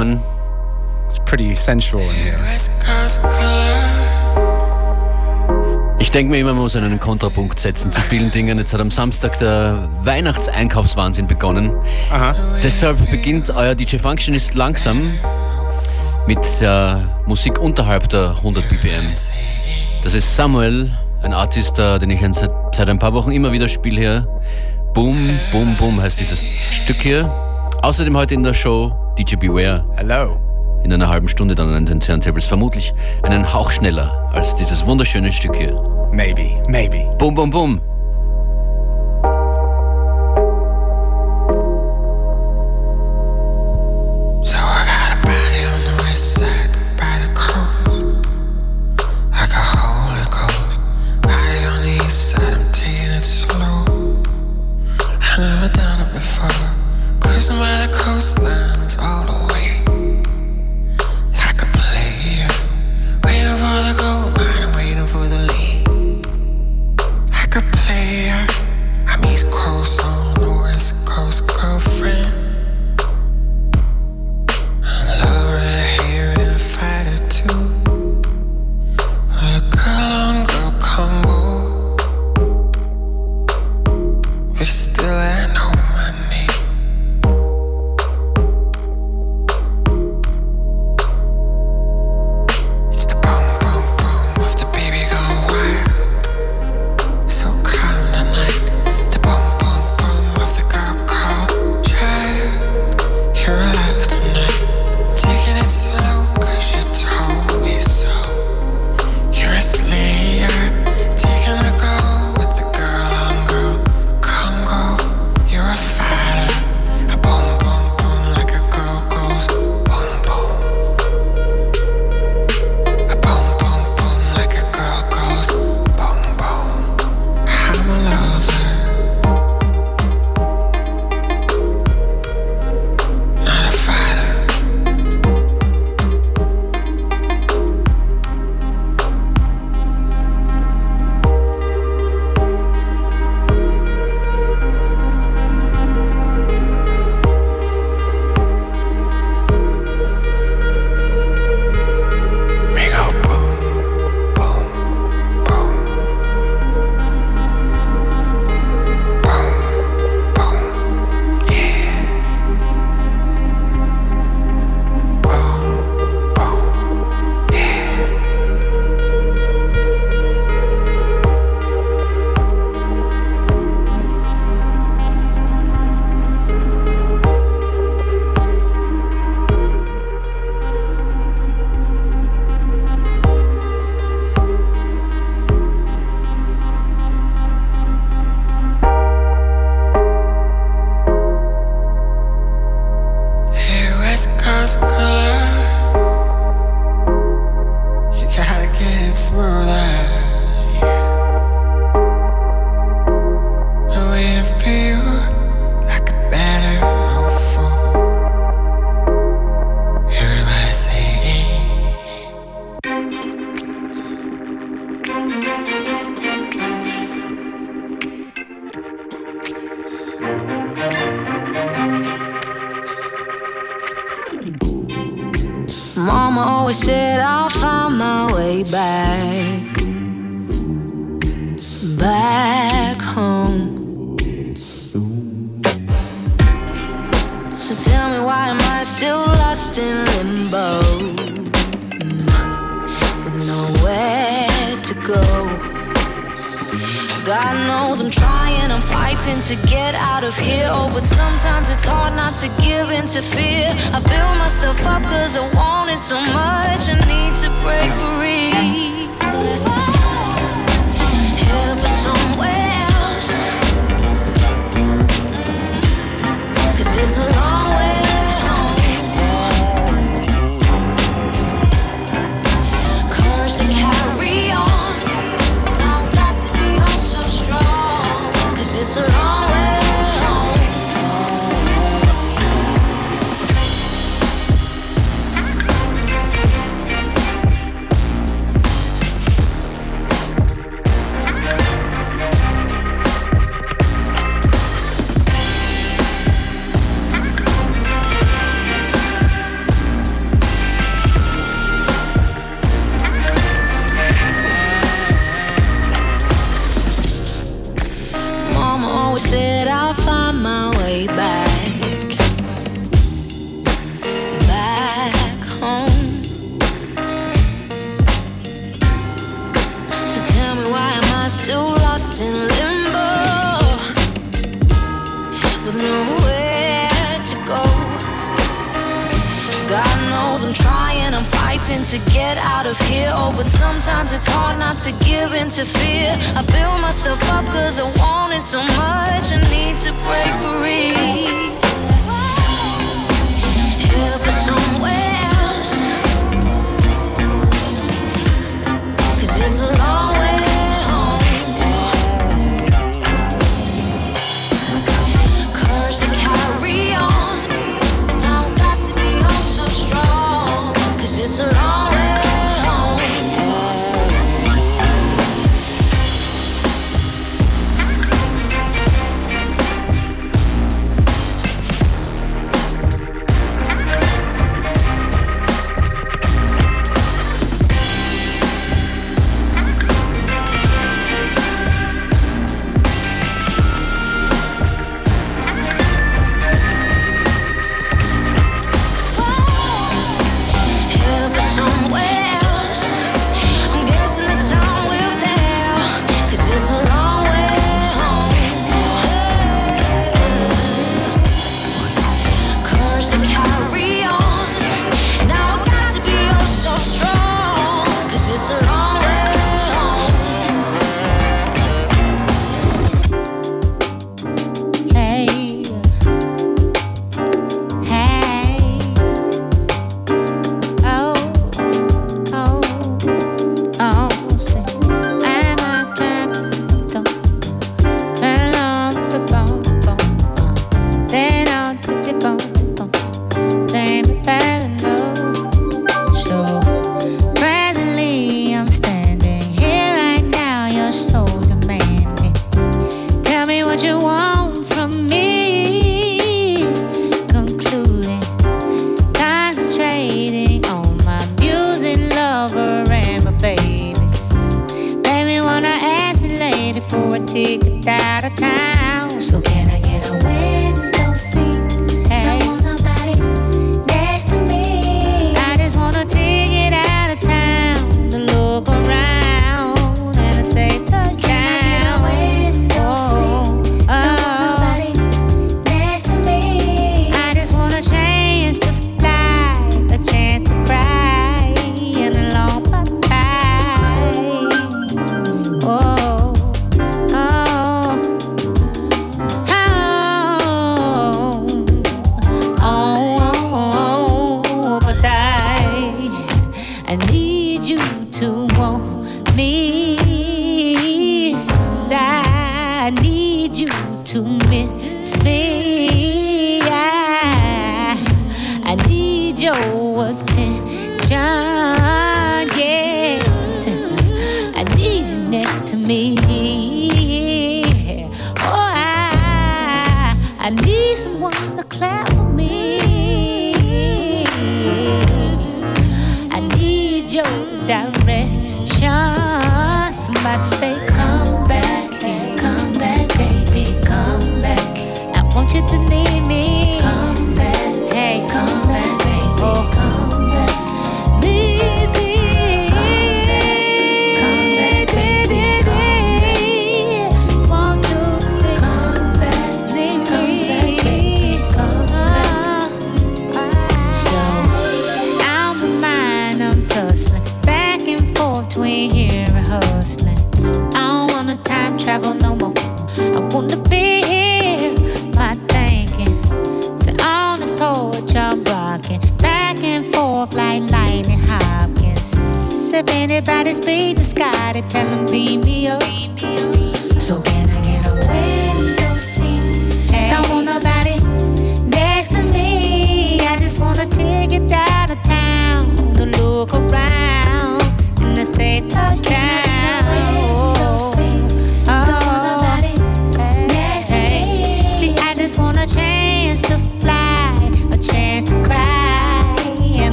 Carmen. It's pretty sensual in here. Ich denke mir immer, man muss einen Kontrapunkt setzen zu vielen Dingen. Jetzt hat am Samstag der Weihnachtseinkaufswahnsinn begonnen. Aha. Deshalb beginnt euer DJ Functionist langsam mit der Musik unterhalb der 100 BPM. Das ist Samuel, ein Artist, äh, den ich seit, seit ein paar Wochen immer wieder spiele hier. Boom, Boom, Boom heißt dieses Stück hier. Außerdem heute in der Show DJ Beware. Hello. In einer halben Stunde dann an den Turntables. Vermutlich einen Hauch schneller als dieses wunderschöne Stück hier. Maybe, maybe. Bum, bum, bum. some.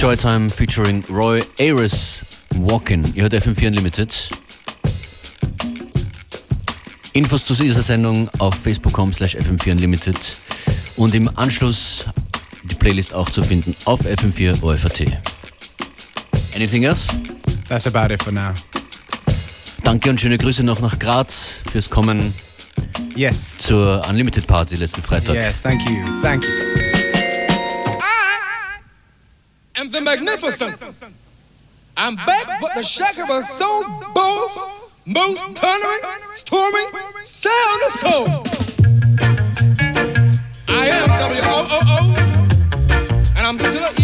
Joytime featuring Roy Ayres Walkin. Ihr hört FM4 Unlimited. Infos zu dieser Sendung auf facebook.com slash FM4 Unlimited und im Anschluss die Playlist auch zu finden auf FM4 OFAT. Anything else? That's about it for now. Danke und schöne Grüße noch nach Graz fürs Kommen. Yes. Zur Unlimited Party letzten Freitag. Yes, thank you. Thank you. the magnificent. I'm back, but the shaker was so boss, most thundering, storming, sound of soul. I am WOOO, and I'm still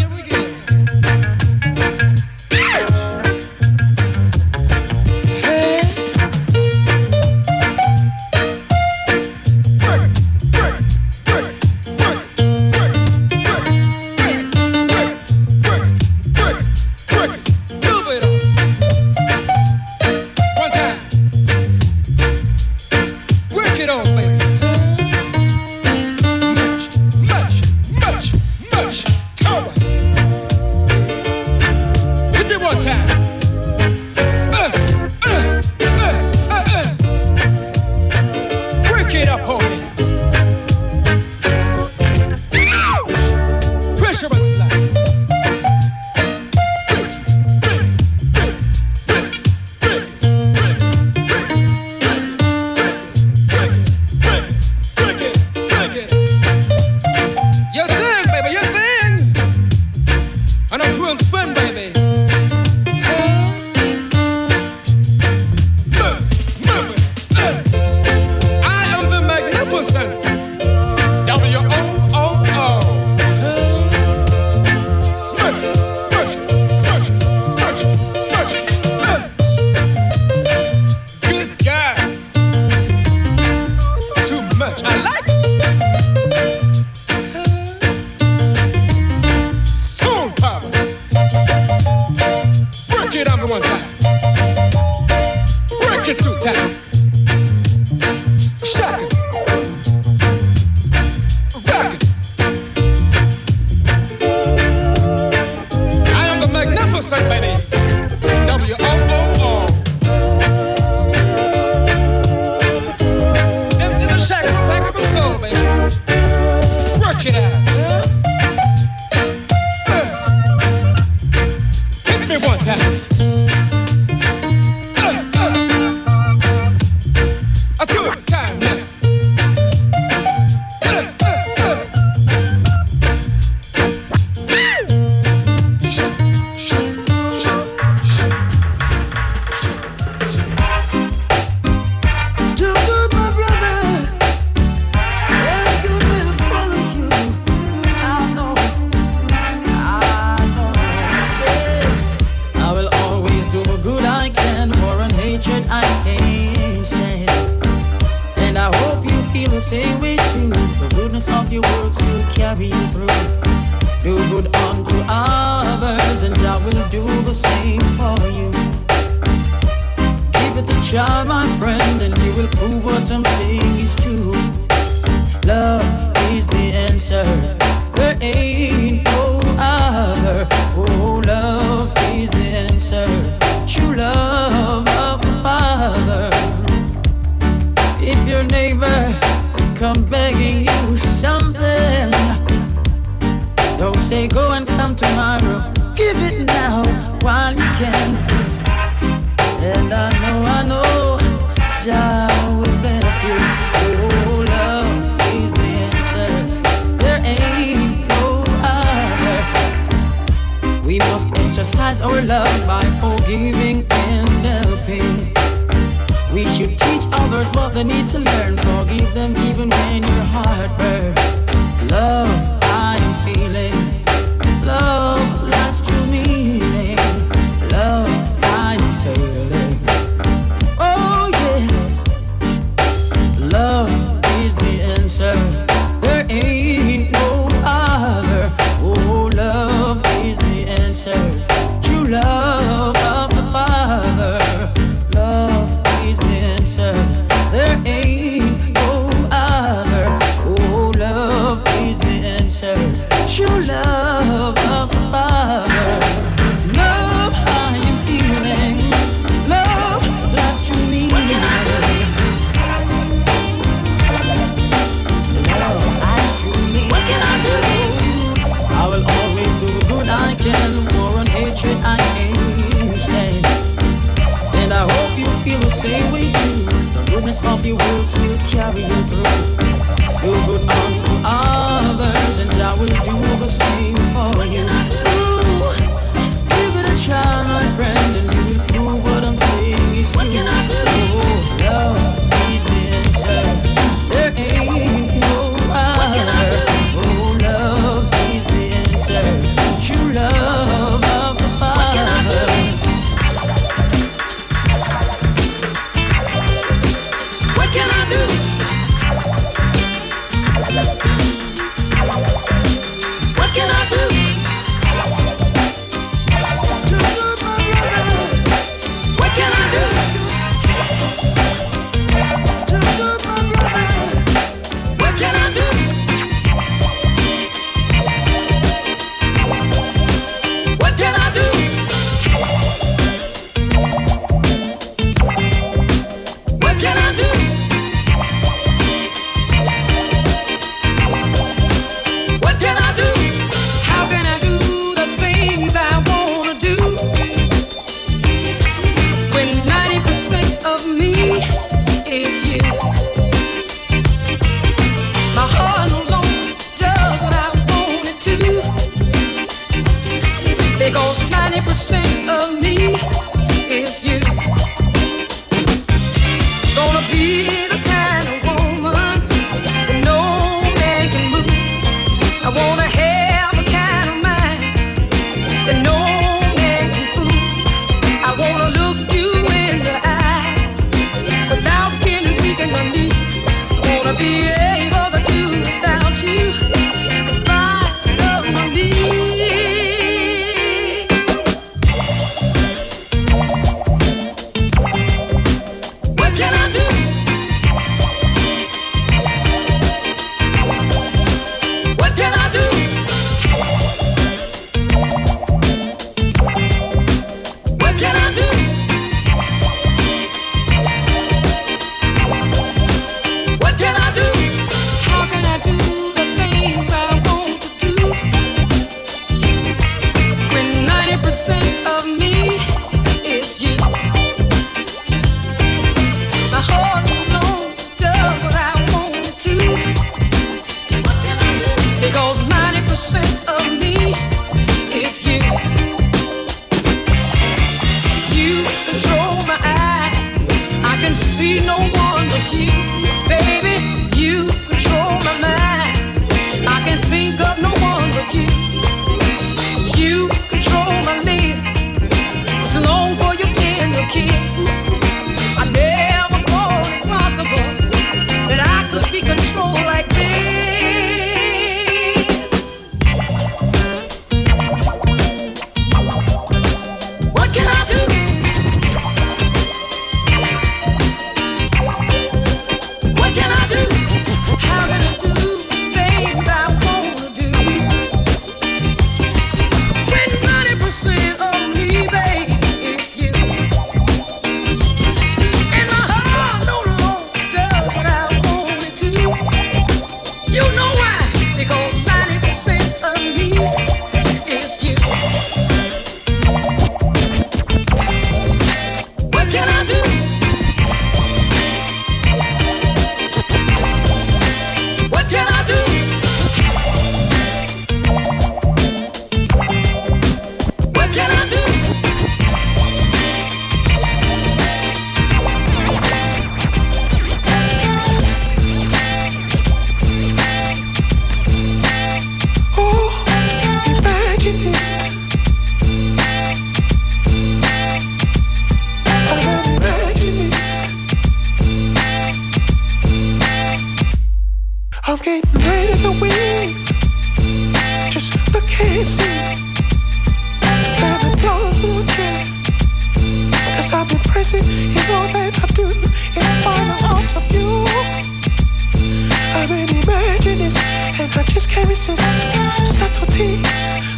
lyricist, subtleties,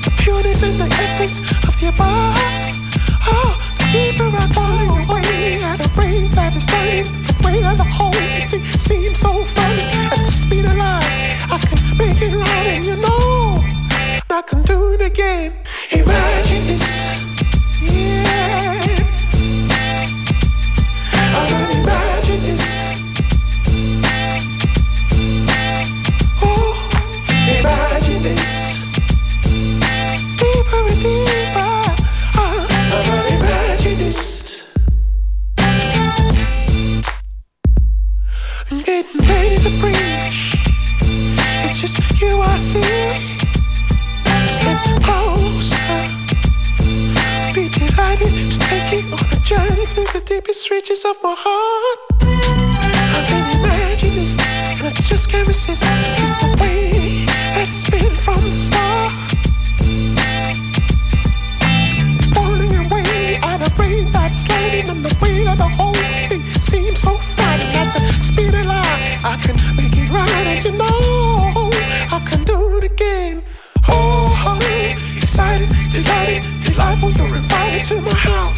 the pureness and the essence of your body. Oh, the deeper I'm falling away at a rate that is stunning, the way that the whole thing seems so funny. At the speed of light, I can make it right, and you know I can do it again. Imagine this, yeah. Deepest reaches of my heart. I can imagine this, and I just can't resist. It's the way it's been from the start. Falling away at a rate that's sliding, and the weight of the whole thing seems so frightening. At the speed of light, I can make it right, and you know I can do it again. Oh, oh excited, delighted, delightful, you're invited to my house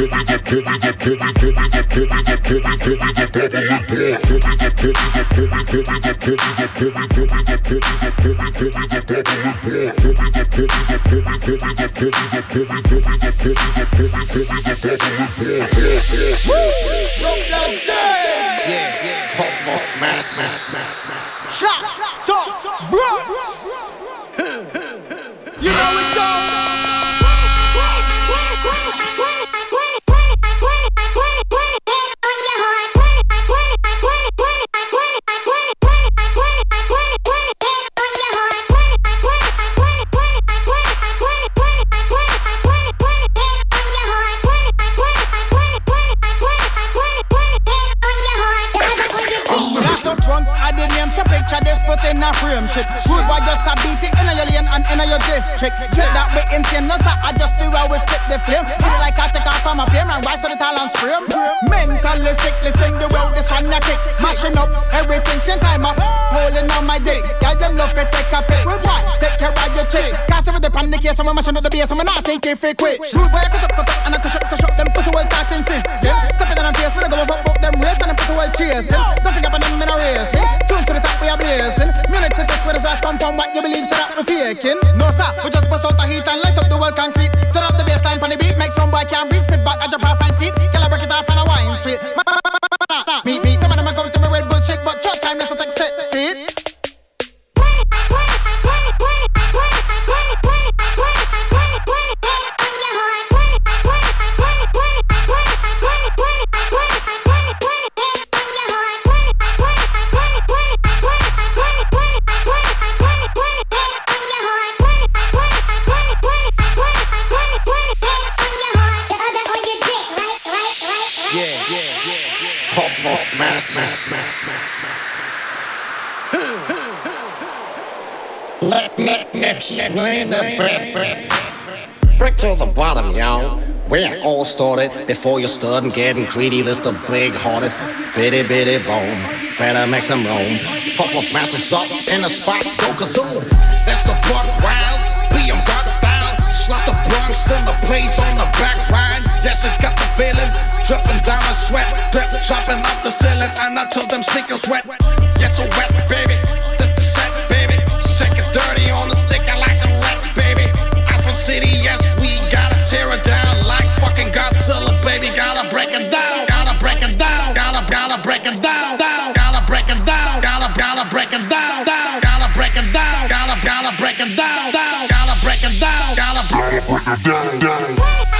You Good boy just a beat it in your lane and in your district. Straight that way insane, no sir, I just do how we split the flame. It's like I take off from a plane and rise to the talent scream. Mentally sick, listen the world, this one ya kick. Mashing up everything, same time up, holding on my dick. Girl, them love it, take a pic. Good boy, take care of your chick. Cast with the panic here, someone mashing up the bass, someone not think if it quit. Rude boy, cut up, cut up, and I push up, push up, them pussy well talking system. Step it on them face, when I go over both them race, and them pussy well chasing. Don't think about them in a racing. Tune to the top, we are blazing. Music to this, where the sauce come what you believe, so that we faking. No, sir, we just bust out the heat and light up the world concrete. Set up the baseline on the beat, make some boy can't breathe. Step back, I jump off and seat. Girl, I break it off and I wine sweet. Me, me, come on, come to me Red Bull shit, but short time, let's take set feet. Let, let's explain the breath. Break to the bottom, yo. Where it all started before you started getting greedy. This the big hearted, bitty bitty bone. Better make some room. Pop up masses up in the spot, go kazoom. That's the buck wild, got style. Slot the Bronx in the place on the back ride. Yes, it got the feeling. Dripping down the sweat, drip chopping off the ceiling. And I told them sneakers wet. Yes, so wet, baby. This the set, baby. Shake it dirty on the stick, I like a rat, baby. Asphalt City, yes, we gotta tear it down like fucking Godzilla, baby. Gotta break it down, gotta break it down, gotta gotta break it down, down, gotta break it down, gotta gotta break it down, down, gotta break it down, gotta gotta break it down, down, gotta break it down, gotta break it down, down.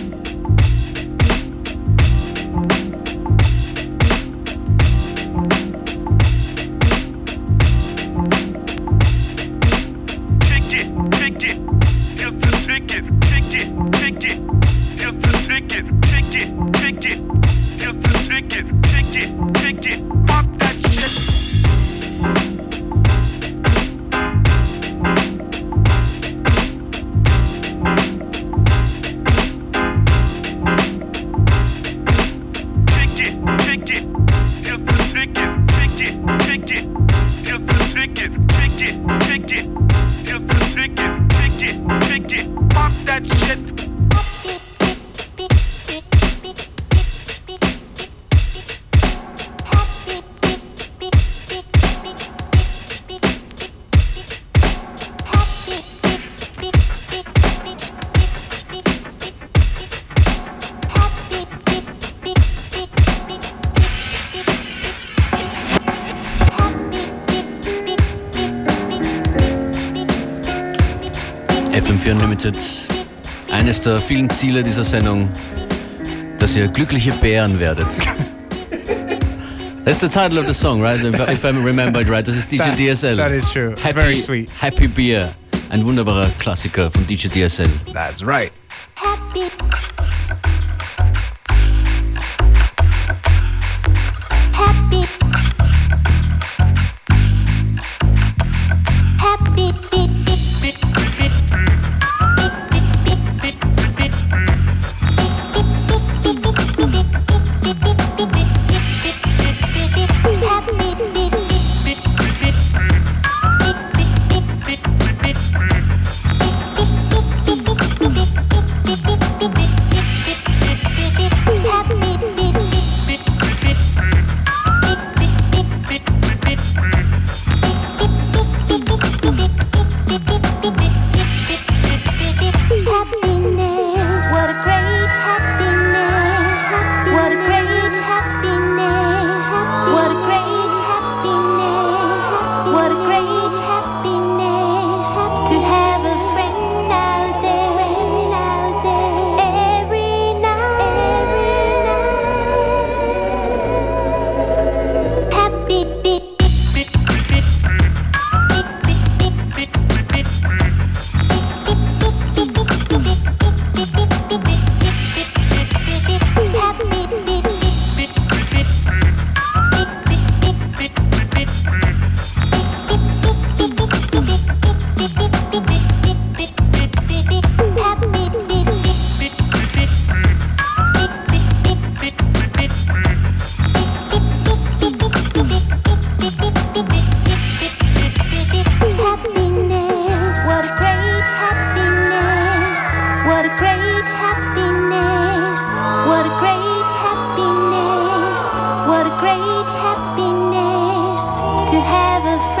bedeutet eines der vielen Ziele dieser Sendung, dass ihr glückliche Bären werdet. That's the title of the song, right? If I remember it right. Das ist DJ that, DSL. That is true. Happy, Very sweet. Happy Beer. Ein wunderbarer Klassiker von DJ DSL. That's right. happiness to have a friend.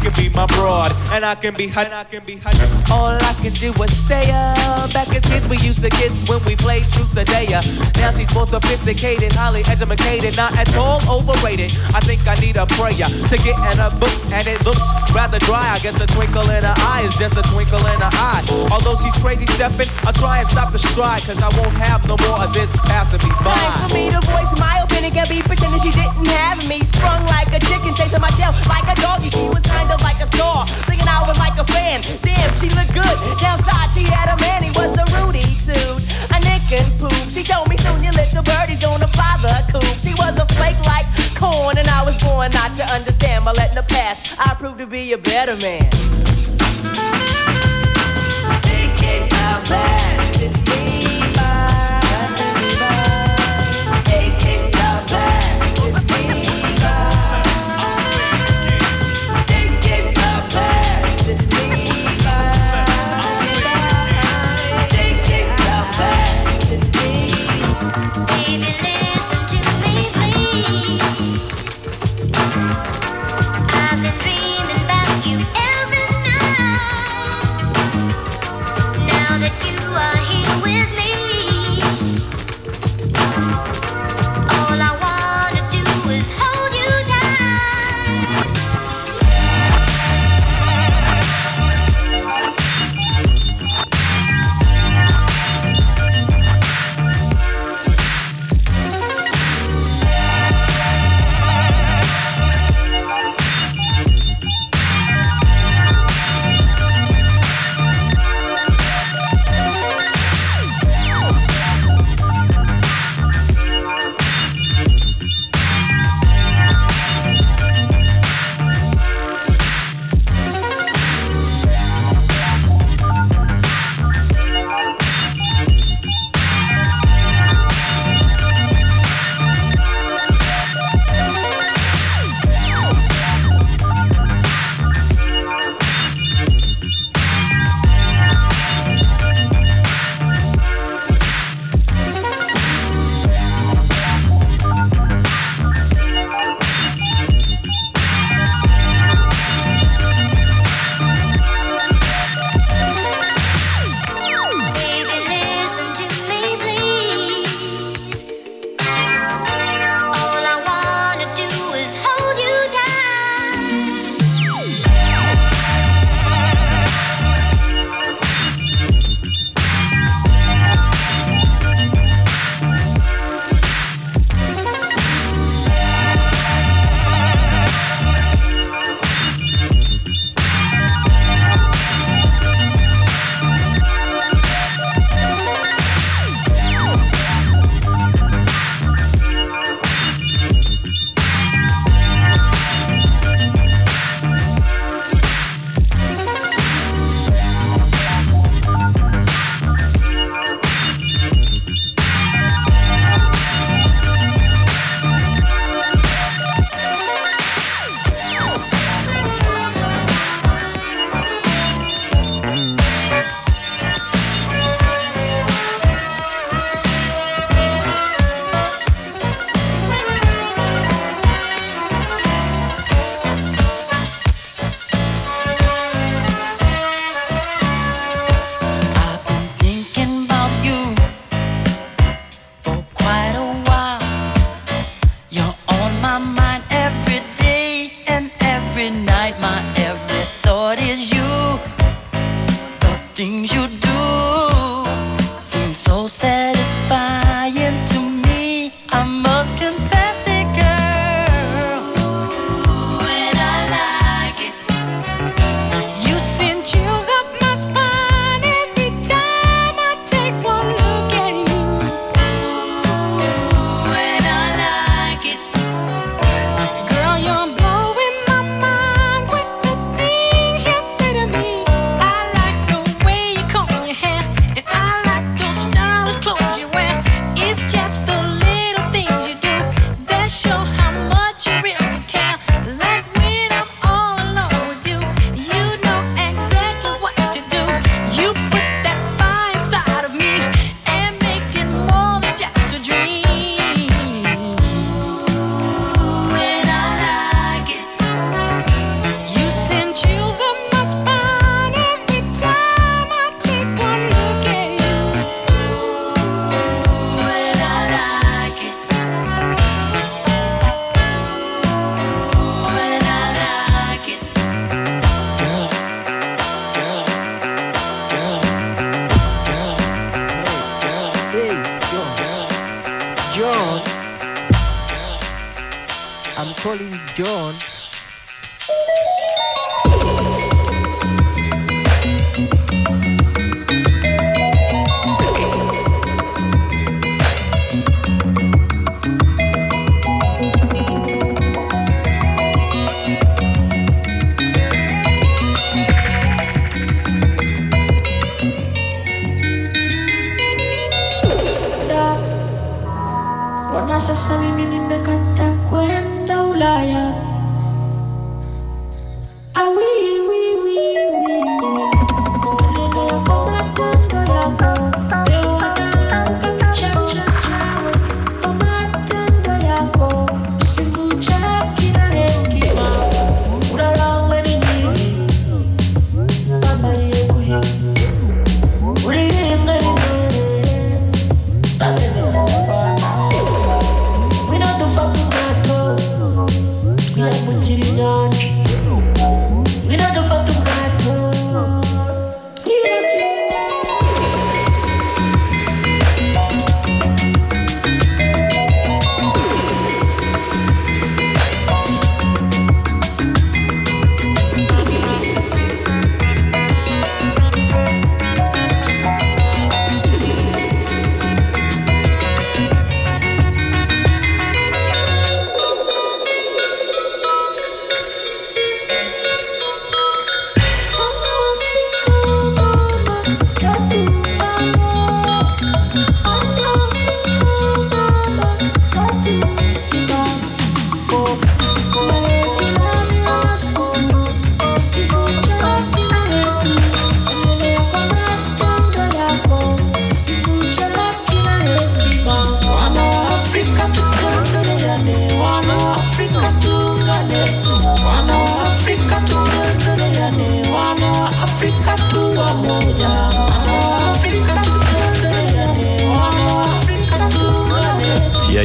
Can be my broad, and I can be. And I can be her. All I can do is stay up. Back as kids, we used to kiss when we played truth or dare. Now she's more sophisticated, highly educated, not at all overrated. I think I need a prayer to get in a book, and it looks rather dry. I guess a twinkle in her eye is just a twinkle in her eye. Although she's crazy stepping, I'll try and stop the stride, cause I won't have no more of this passing corn, and I was born not to understand. By letting her pass, I proved to be a better man. Thinking so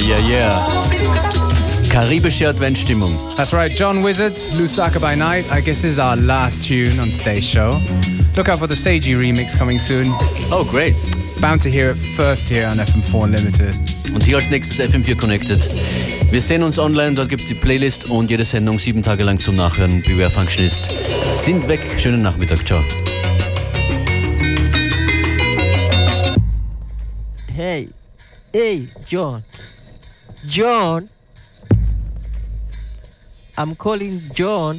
yeah, yeah. Karibische Adventstimmung. That's right, John Wizards, Lusaka by Night. I guess this is our last tune on today's show. Look out for the Seiji remix coming soon. Oh, great. Bound to hear it first here on FM4 Limited. Und hier als nächstes FM4 Connected. Wir sehen uns online, dort gibt es die Playlist und jede Sendung sieben Tage lang zum Nachhören. Beware Functionist. Sind weg, schönen Nachmittag, ciao. Hey, hey, John. John. I'm calling John.